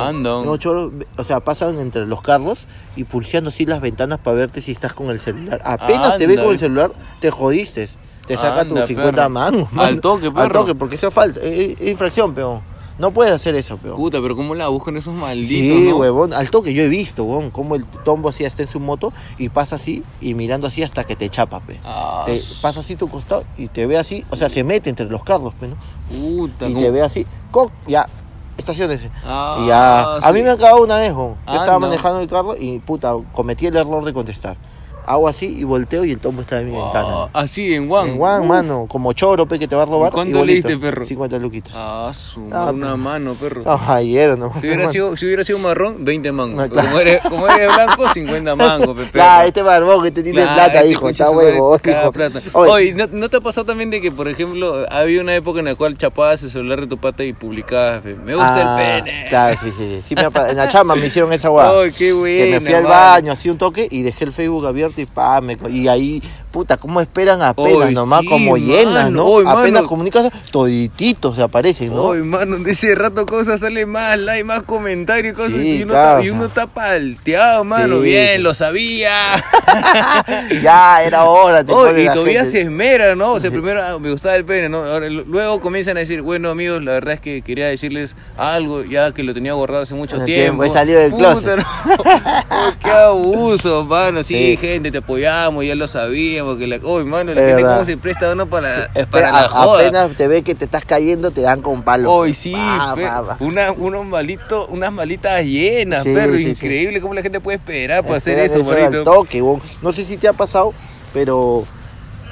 Mismo choros, o sea, pasan entre los carros y pulseando así las ventanas para verte si estás con el celular. Apenas te ve con el celular, te jodiste. Te saca tus 50 perro. mangos. Al toque, Al perro. toque, porque eso es falta. Es, es infracción, peón. No puedes hacer eso, peón. Puta, pero ¿cómo la buscan esos malditos, Sí, no? huevón, al toque yo he visto, huevón, cómo el tombo así está en su moto y pasa así y mirando así hasta que te chapa, pe. Ah, Te pasa así tu costado y te ve así, o sea, se mete entre los carros, pe, ¿no? puta, Y ¿cómo? te ve así, ¡coc! ya, estaciones. Ah, ya, a mí me han cagado una vez, huevón. Yo estaba Anda. manejando el carro y, puta, cometí el error de contestar. Hago así y volteo y el tombo está en mi ventana. Ah, así, en Juan. En Juan, mano, como choro, pe, que te va a robar. ¿Cuánto le diste, perro? 50 luquitas. Ah, su Ah, una mano, perro. Ah, ayer, ¿no? Si hubiera, sido, si hubiera sido marrón, 20 mangos. Claro. como, eres, como eres blanco, 50 mangos, pe, perro. Claro, este barbón que te tiene Claro, plata, este hijo, concha está su madre, huevo, caga hijo. plata. Oye, Oye, ¿no, no te ha pasado también de que, por ejemplo, había una época en la cual chapabas el celular de tu pata y publicabas, pe, me gusta ah, el pene? Claro, sí, sí, sí. Sí me ha pa- en la chamba me hicieron esa guada. Ay, qué buena, que me fui al mano. baño, hacía un toque y dejé el Facebook abierto y y ahí, puta, ¿cómo esperan apenas Oy, nomás sí, como llenas, mano, ¿no? oy, apenas mano. comunicas, todititos se aparecen, ¿no? Ay, mano, de ese rato cosas sale más like, más comentarios y cosas. Sí, y, uno está, y uno está palteado, mano. Sí, Bien, lo sabía. ya, era hora, te y todavía gente. se esmera, ¿no? O sea, primero ah, me gustaba el pene, ¿no? Ahora, luego comienzan a decir, bueno, amigos, la verdad es que quería decirles algo, ya que lo tenía guardado hace mucho tiempo. tiempo, he salido del Puta, closet. no. Oh, qué abuso, mano. Sí, Sí. gente, te apoyamos, ya lo sabíamos. Que la... Uy, mano, la gente cómo se presta uno para, Espera, para la joda. apenas te ve que te estás cayendo, te dan con palo. Sí, Pa, pa, pa. Una, unos malitos, unas malitas llenas, Sí, perro. sí, increíble cómo la gente puede esperar para hacer Esperan eso, manito. toque. No sé si te ha pasado, pero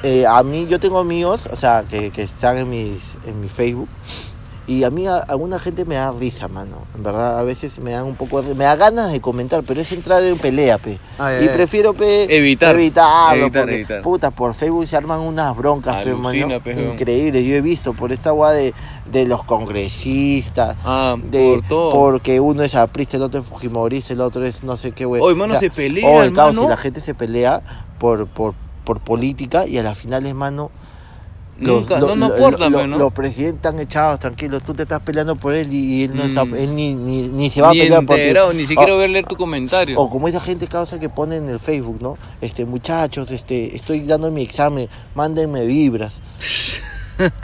eh, a mí yo tengo amigos, o sea, que, que están en, mis, en mi Facebook. Y a mí a- alguna gente me da risa, mano. En verdad, a veces me dan un poco de... Me da ganas de comentar, pero es entrar en pelea, pe. Ay, y ay. prefiero, pe... Evitar. Evitarlo, Evitar, porque, evitar. puta, por Facebook se arman unas broncas, pe, Alucina, mano. pe. Increíble. Yo he visto por esta guada de, de los congresistas, Ah, de por todo. porque uno es aprista, el otro es fujimorista, el otro es no sé qué güey. Oye, mano, se pelean, oye, caos, mano. y la gente se pelea por, por, por política y a la final es mano. Nunca, no, no aportan, pues, ¿no? Los presidentes están echados, tranquilos, tú te estás peleando por él y, él, no Mm. está, él ni, ni, ni se va ni a pelear por ti. ni siquiera O- voy a leer tu comentario. o como esa gente causa que pone en el Facebook, ¿no? Este, muchachos, este, estoy dando mi examen, mándenme vibras.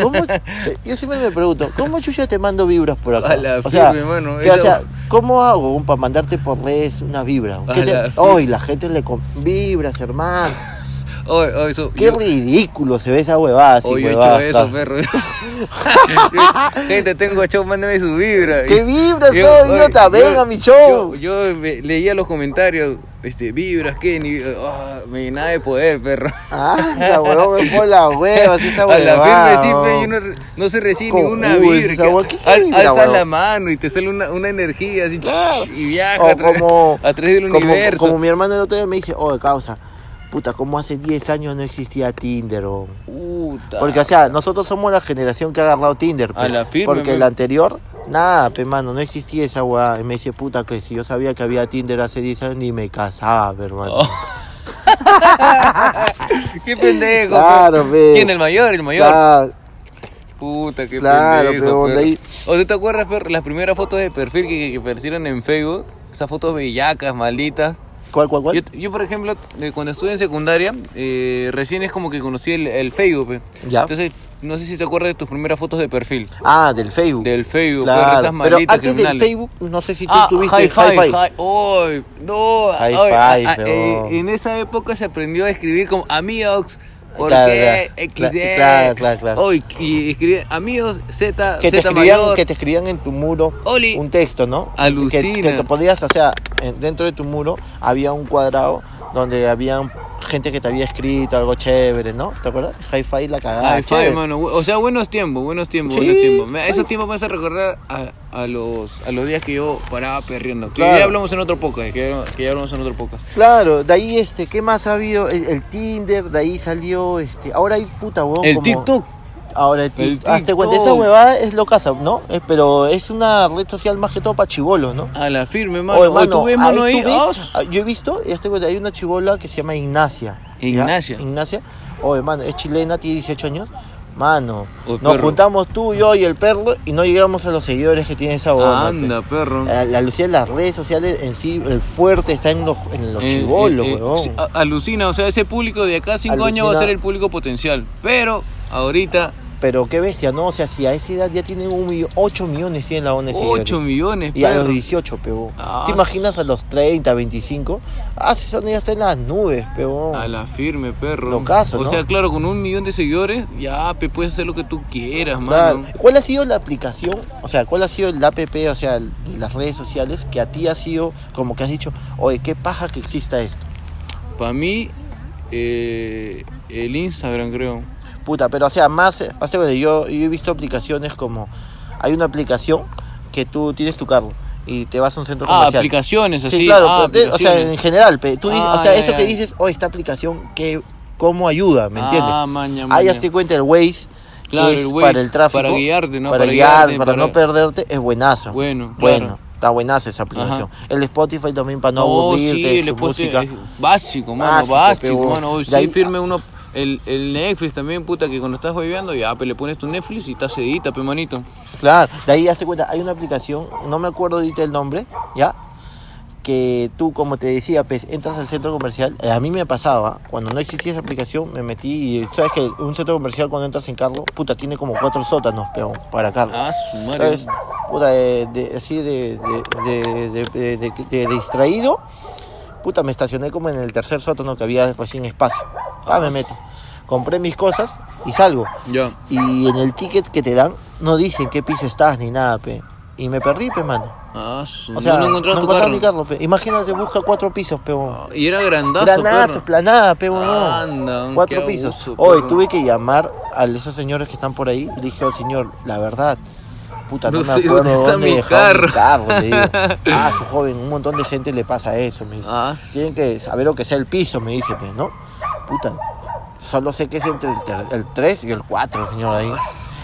¿Cómo? eh, Yo siempre me pregunto, ¿cómo chucha te mando vibras por acá? A la o sea, firme, que, o sea, ¿cómo hago para mandarte por redes una vibra? A ¿Qué te- la gente le con vibras, hermano. Oye, oye, eso, Qué yo- ridículo se ve esa huevada así, oye, yo he huevada, hecho eso, perro. gente, tengo show, mándame su vibra. ¿Qué vibras, Yo- oye, idiota? yo- Ven a mi show. Yo, yo me- leía los comentarios, este, vibras, ¿qué? Ni, ah, me llenaba de poder, perro. Ah, la huevón me pone la hueva, esa A huevada. la firme sí, no, no se recibe ninguna esa vibra. hueá, ¿qué al- vibra, huevón? la mano y te sale una, una energía así Claro. y viaja a, como, a través del como, universo. como mi hermano el otro día me dice, oh, causa, puta, como hace 10 años no existía Tinder, oh". Puta. Porque, o sea, nosotros somos la generación que ha agarrado Tinder, A pe, la firme, porque pe. el anterior, nada, pe, mano, no existía esa weá. Y me dice, puta, que si yo sabía que había Tinder hace 10 años, ni me casaba, pe, hermano. Oh. qué pendejo. Claro, pe. ¿Quién? El mayor, el mayor. Claro, Puta, qué Claro, pendejo. ahí- ¿O tú te acuerdas, las primeras fotos de perfil que, que, que aparecieron en Facebook? Esas fotos bellacas, malditas. ¿Cuál, cuál, cuál? Yo, yo, por ejemplo, eh, cuando estuve en secundaria, eh, recién es como que conocí el, el Facebook. pe. Ya. Entonces, no sé si te acuerdas de tus primeras fotos de perfil. Ah, del Facebook. Del Facebook, Claro, perro, esas pero antes del criminales. Facebook, no sé si tú Ah, tuviste hi, hi, Hi-Fi. hi. Oy, no, pero- eh, en esa época se aprendió a escribir como amigos. ¿Por Claro. XD. Claro, claro, claro. Oy, y amigos Z, que te, Z escribían, mayor. que te escribían en tu muro Oli. un texto, ¿no? Alucina. Que, que te podías, o sea, en- dentro de tu muro había un cuadrado donde había gente que te había escrito algo chévere, ¿no? ¿Te acuerdas? Hi-Fi la cagada. Hi-Fi, chévere. mano. O sea, buenos tiempos, buenos tiempos, Sí, buenos tiempos. Me- Esos tiempos me hacen recordar a, a los, a los días que yo paraba perreando. Que Claro. ya hablamos en otro podcast, que, ya- que ya hablamos en otro podcast. Claro, de ahí, este, ¿qué más ha habido? El, el Tinder, de ahí salió, este, ahora hay puta huevón El como- TikTok. Ahora el El cuenta, TikTok. esa huevada es locaza, ¿no? Pero es una red social más que todo para chivolos, ¿no? A la firme, mano. Oye, mano, ¿Tú ves, mano, ahí tú ves, Ah, ah, yo he visto, y hazte cuenta, hay una chivola que se llama Ignacia. ¿ya? Ignacia. Ignacia. Oye, mano, es chilena, tiene 18 años. Mano, nos perro. juntamos tú, yo y el perro y no llegamos a los seguidores que tiene esa onda. Anda, perro. pe. Eh, La Lucía en las redes sociales en sí, el fuerte está en los, en los Eh, chivolos, eh, eh, alucina, o sea, ese público de acá a cinco años va a ser el público potencial. Pero ahorita, Pero qué bestia, ¿no? O sea, si a esa edad ya tienen un millón, 8 millones tienen la de seguidores. 8 millones, Y a los 18, pebo. Ah, ¿Te imaginas a los 30, 25? Ah, si son ya está en las nubes, pebo. A la firme, perro. Locazo, o ¿no? sea, claro, con un millón de seguidores, ya, pe, puedes hacer lo que tú quieras, Claro. mano. ¿Cuál ha sido la aplicación? O sea, ¿cuál ha sido el app, o sea, las redes sociales que a ti ha sido como que has dicho, oye, qué paja que exista esto? Para mí, eh, el Instagram, creo. Puta, pero o sea, más, más yo, yo he visto aplicaciones como, hay una aplicación que tú tienes tu carro y te vas a un centro Ah, comercial. aplicaciones así. Sí, claro, ah, pero te- o sea, en general, tú dices, Ah, o sea, ya, eso ya. que dices, oh, esta aplicación, que, ¿cómo ayuda? ¿Me entiendes? Ah, maña, Ahí maña. ya se cuenta el Waze, Claro, que es el Waze, para el tráfico. para guiarte, ¿no? Para, Para guiar, guiarte, para, para- no perderte, es buenazo. Bueno, Bueno, claro. está buenaza esa aplicación. El Spotify también para no aburrirte, sí, el Spotify música. es básico, mano, Básico, básico, mano. Sí, ahí- firme uno. El, el Netflix también, puta, que cuando estás bebiendo, ya, pues le pones tu Netflix y estás sedita, pe, manito. Claro, de ahí hazte cuenta, hay una aplicación, no me acuerdo ahorita el nombre, ¿ya? Que tú, como te decía, pues entras al centro comercial. eh, a mí me pasaba, cuando no existía esa aplicación, me metí y sabes que un centro comercial cuando entras en carro, puta, tiene como cuatro sótanos, pero para carro. Ah, su madre. Puta, de, de- así de- de distraído, puta, me estacioné como en el tercer sótano que había recién espacio. Ah, me meto. Compré mis cosas y salgo. Ya. Y en el ticket que te dan, no dicen qué piso estás ni nada, pe. Y me perdí, pe, mano. Ah, O sea, no, no, encontraste tu carro. mi carro, pe. Imagínate, busca cuatro pisos, pe. Ah, Y era grandazo, Granazo, perro. esplanada, pe, huevón. Anda, Cuatro pisos. abuso, Hoy tuve que llamar a esos señores que están por ahí. Le dije al señor, la verdad, puta, no, No me acuerdo dónde dónde mi carro. carro. Le digo, ah, su joven, un montón de gente le pasa eso, me dice. Ah, Tienen que saber lo que sea el piso, me dice, pues, ¿no? Puta, solo sé que es entre el, ter- el 3 y el 4, señor, ahí.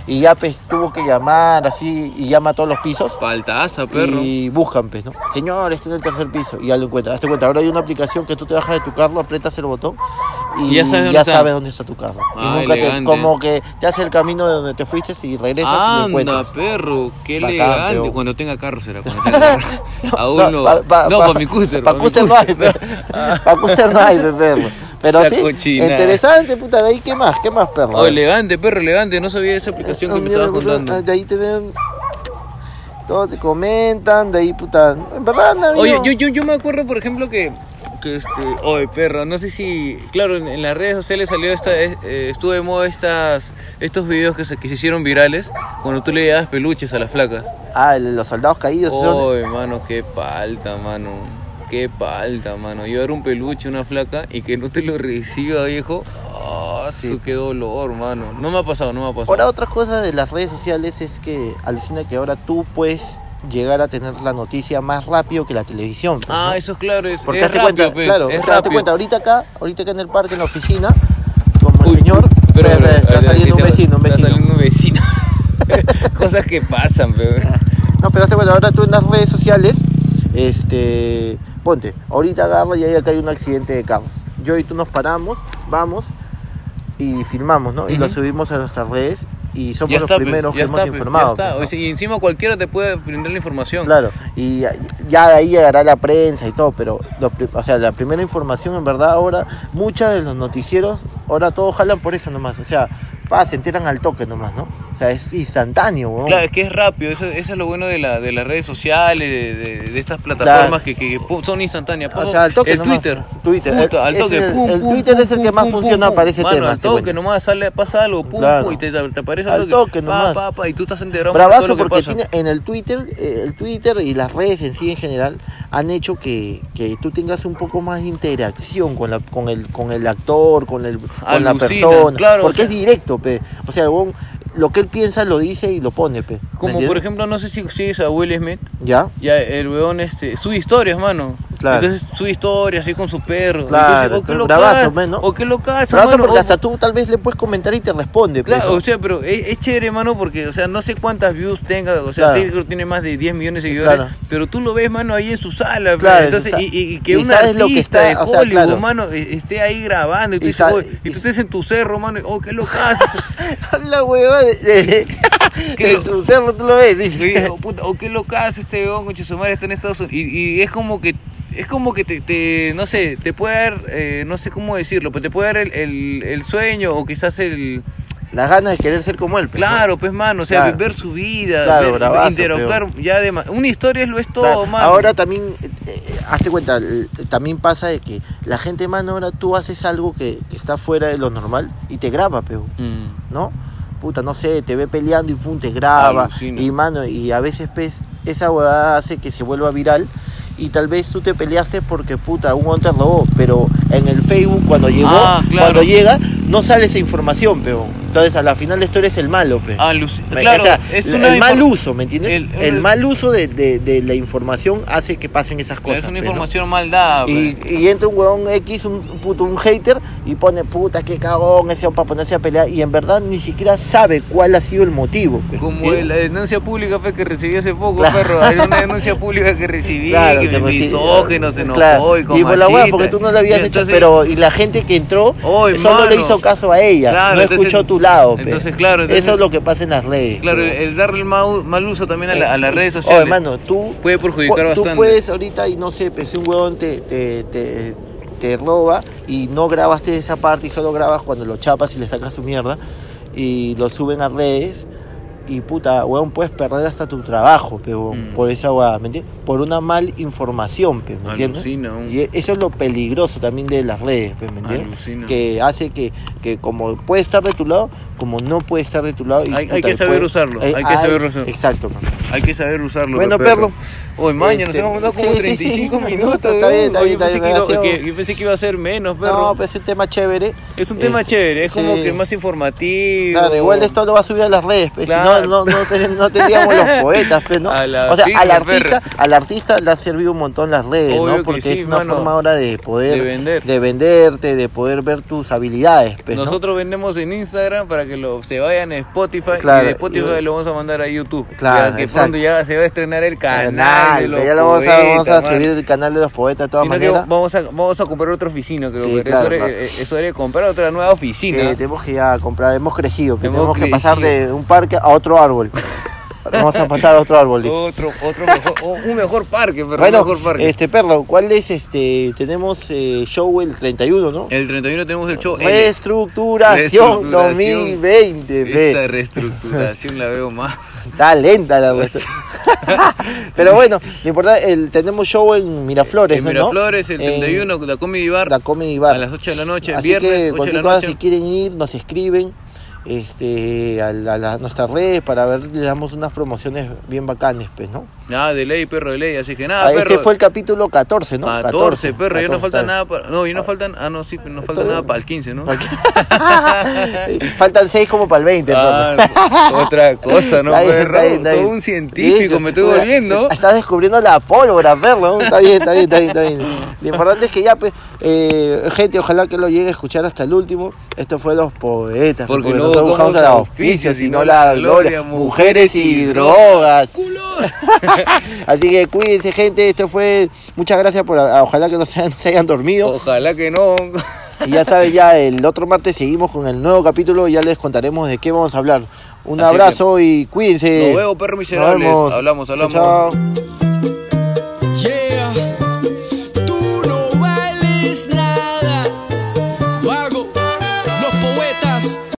Y ya, pues, tuvo que llamar así, y llama a todos los pisos. faltaza, perro. Y buscan, pues, ¿no? Señor, este es el tercer piso. Y ya lo encuentran. Hazte cuenta, ahora hay una aplicación que tú te bajas de tu carro, aprietas el botón y Y ya sabes dónde ya está. sabes dónde está tu carro. y Ah, nunca te, como que te hace el camino de donde te fuiste y regresas y lo Anda, encuentras. perro, qué Bacán, elegante. pero- Cuando tenga carro será. Cuando tenga carro. Aún no. pa- pa- no, pa- para mi cúster. Para mi Custer no hay, cúster. para Custer no hay, pe, perro. Pero Esa sí, cochinada. interesante, puta, de ahí, ¿qué más? ¿Qué más, perro? Oh, elegante, perro, elegante. No sabía esa aplicación que me estabas contando. De ahí te den- Todos te comentan, de ahí, puta. En verdad, no, Oye, yo, yo, yo me acuerdo, por ejemplo, que, que este, oye, perro, no sé si, claro, en, en las redes sociales salió esta, eh, estuvo de moda estas, estos videos que se, que se hicieron virales cuando tú le dabas peluches a las flacas. Ah, los soldados caídos. Oye, mano, qué palta, mano. Qué palta, mano. Llevar un peluche una flaca y que no te lo reciba, viejo. Ah, Sí. su qué dolor, mano. No me ha pasado, no me ha pasado. Ahora otra cosa de las redes sociales es que alucina que ahora tú puedes llegar a tener la noticia más rápido que la televisión. pues, Ah, ¿no? eso es claro, es, Porque es hazte rápido, cuenta, pues, claro, es rápido. cuenta, ahorita acá, ahorita acá en el parque, en la oficina, como el Uy, señor, pero- pero- está saliendo un está- vecino, un Está vecino. saliendo un vecino. Cosas que pasan, pero... No, pero hazte cuenta, ahora tú en las redes sociales, este, ponte, ahorita agarra y ahí acá hay un accidente de carros. Yo y tú nos paramos, vamos y filmamos, ¿no? Y lo subimos a nuestras redes y somos Ya los está, primeros ya que está, hemos informado. ya está. pues, ¿no? O sea, y encima cualquiera te puede brindar la información. Claro, y ya, ya de ahí llegará la prensa y todo, pero lo o sea, la primera información en verdad ahora, muchas de los noticieros, ahora todos jalan por eso nomás, o sea, pa, se enteran al toque nomás, ¿no? O sea, es instantáneo, weón. Claro, es que es rápido, eso, eso es lo bueno de, la, de las redes sociales, de, de- de estas plataformas que, son instantáneas. O sea, al toque el nomás. Twitter. Twitter, Puta, el- al toque. ese- pum, el pum, Twitter es el que más funciona para ese Mano, tema, Al toque nomás sale, pasa algo, pum, Claro. y te, te aparece Al algo toque pa, nomás. pa, pa, y tú estás enterado todo Bravazo lo que porque pasa. tiene, en el Twitter, eh, el Twitter y las redes en sí en general han hecho que, que tú tengas un poco más de interacción con la, con el, con el actor, con el, con la persona, claro, porque o sea- es directo, pe. O sea, huevón, lo que él piensa lo dice y lo pone, pe. ¿Me Como por ejemplo, no sé si sigues a Will Smith, ¿Ya? ya el weón este, sube historias, mano. Claro. Entonces sube historias así con su perro. Claro, Entonces, o qué claro, lo bravazo, men, ¿no? o qué lo caso, Bravazo mano, porque o- hasta tú tal vez le puedes comentar y te responde, pe, Claro, ¿no? o sea, pero es, es chévere, mano, porque, o sea, no sé cuántas views tenga, o sea, Claro. tiene- que más de 10 millones de seguidores, Claro. pero tú lo ves, mano, ahí en su sala, pe, Claro, entonces, y, y- que y un sabes lo que artista está, de o sea, Hollywood, mano, e- esté ahí grabando, y tú, Y dices, "Oh", y tú estés en tu cerro, mano, y, oh, qué locazo, La hueva de, de, ¿Qué de lo- tu cerro, tú lo ves. Y, oh, qué locazo este weón, su madre, está en Estados Unidos, y, y es como que, es como que te, te, no sé, te puede dar, eh, no sé cómo decirlo, pero te puede dar el, el, el sueño, o quizás el... Las ganas de querer ser como él, ¿no? Claro, pues mano, o sea, Claro. ver su vida, Claro, ver- bravazo, interactuar ya de ma- Una historia lo es todo, Claro, mano. Ahora también, eh, eh, hazte cuenta, el- también pasa de que la gente, mano, ahora tú haces algo que, que está fuera de lo normal y te graba, pero, Mm. ¿no? Puta, no sé, te ve peleando y pum, te graba. Alucina. Y, mano, y a veces, pues, esa huevada hace que se vuelva viral y tal vez tú te peleaste porque puta, un huevón te robó, pero en el Facebook cuando llegó, Ah, claro. cuando llega, no sale esa información, pero entonces a la final de esto eres el malo. Ah, claro, o sea, es el una mal infor- uso, ¿me entiendes? el- El, el- mal uso de, de- de la información hace que pasen esas cosas. es una información mal dada. Y, y entra un huevón X, un, puto, un hater, y pone, puta, qué cagón ese para ponerse a pelear, y en verdad ni siquiera sabe cuál ha sido el motivo. Como la denuncia pública fe, que recibí hace poco, Claro. perro. Hay una denuncia pública que recibí, Claro, que que me reci- misógino, se enojó claro. y con por la hueá, porque tú no le habías Y hecho, entonces- pero y la gente que entró solo le hizo caso a ella, Claro, no entonces- escuchó tu lado. pe. entonces, claro, entonces- Eso es lo que pasa en las redes. Claro, pero- el, darle el mal, mal uso también a, la- a las Eh, redes oh, sociales hermano, tú puede perjudicar Pu- Tú bastante. puedes ahorita y no sé, si un huevón te, te, te, te roba y no grabaste esa parte y solo grabas cuando lo chapas y le sacas su mierda y lo suben a redes y puta, huevón, puedes perder hasta tu trabajo, pe, Mm. por esa huevada, ¿me entiendes? Por una mal información, pe, ¿me entiendes? Alucina, un- Y eso es lo peligroso también de las redes, pe, ¿me entiendes? Alucina. Que hace que, que como puede estar de tu lado, como no puede estar de tu lado. y, Hay- que saber puede- usarlo, eh, hay que saber usarlo. Exacto, man. Hay que saber usarlo. Bueno, pe, perro. Hoy mañana nos Este, hemos mandado como sí, sí, 35 sí, minutos. está bien, está Oye, bien, yo, pensé está que bien, que- yo pensé que iba a ser menos, perro. No, pero es un tema chévere. es un tema es- chévere, es como sí. que más informativo. Claro, igual esto lo va a subir a las redes, pues, si no, no, no, ten- no tendríamos los poetas, pues, ¿no? O sea, al artista, al artista le ha servido un montón las redes, Obvio ¿no? que Porque sí, es una mano. forma ahora de poder, De vender. de venderte, de poder ver tus habilidades, pues, ¿no? Nosotros vendemos en Instagram para que lo, se vayan a Spotify Claro, y de Spotify y- lo vamos a mandar a YouTube. Claro, Ya que exacto. pronto ya se va a estrenar el canal, Canal, de los ya lo vamos a, vamos a poetas, subir el canal de los poetas de todas Sino que maneras. vamos a, vamos a comprar otra oficina, creo. Sí, que claro, es, hora, claro. eh, es hora de comprar otra nueva oficina. tenemos que ya comprar, hemos crecido, Hemos tenemos que pasar de un parque a otro árbol. Vamos a pasar a otro árbol. dice. Otro, otro mejor, un mejor parque, pero Bueno, un mejor parque. este perro, ¿cuál es este? Tenemos eh, show el 31, ¿no? El 31 tenemos el show. Reestructuración Reestructuración. 2020, ve. Esta reestructuración la veo más. Está lenta la cuestión. Pero bueno, lo importante, el, tenemos show en Miraflores, En ¿no? Miraflores, el En 31, la Comedy Bar, La Comedy Bar. a las 8 de la noche, Así viernes, que 8 de la noche. si quieren ir, nos escriben este, a, la- a la- nuestras redes para ver, le damos unas promociones bien bacanes, pues, ¿no? Nada, de ley, perro, de ley. Así que nada, Ah, perro. este fue el capítulo 14, ¿no? 14, perro, ya no 14, falta está nada para... No, y no faltan... Ah, no, sí, no falta Todo- nada para el 15, ¿no? Faltan 6 como para el 20, perro. Ah, otra cosa, ¿no, Está bien, perro? está bien, está Todo bien. un científico, me estoy volviendo. Estás descubriendo la pólvora, perro. Está bien, está bien, está bien, está bien. Lo importante es que ya, pues, eh, gente, ojalá que lo llegue a escuchar hasta el último. Esto fue Los Poetas. Porque no nosotros buscamos el auspicios, sino la gloria. Mujeres y drogas. ¡Culos! Así que cuídense, gente. Esto fue. Muchas gracias por. Ah, ojalá que no se, hayan dormido. Ojalá que no. Y ya saben, ya el otro martes seguimos con el nuevo capítulo y ya les contaremos de qué vamos a hablar. Un abrazo y cuídense. Nos veo, perros miserables. Nos. Hablamos, hablamos. Chao, chao. Tú no vales nada.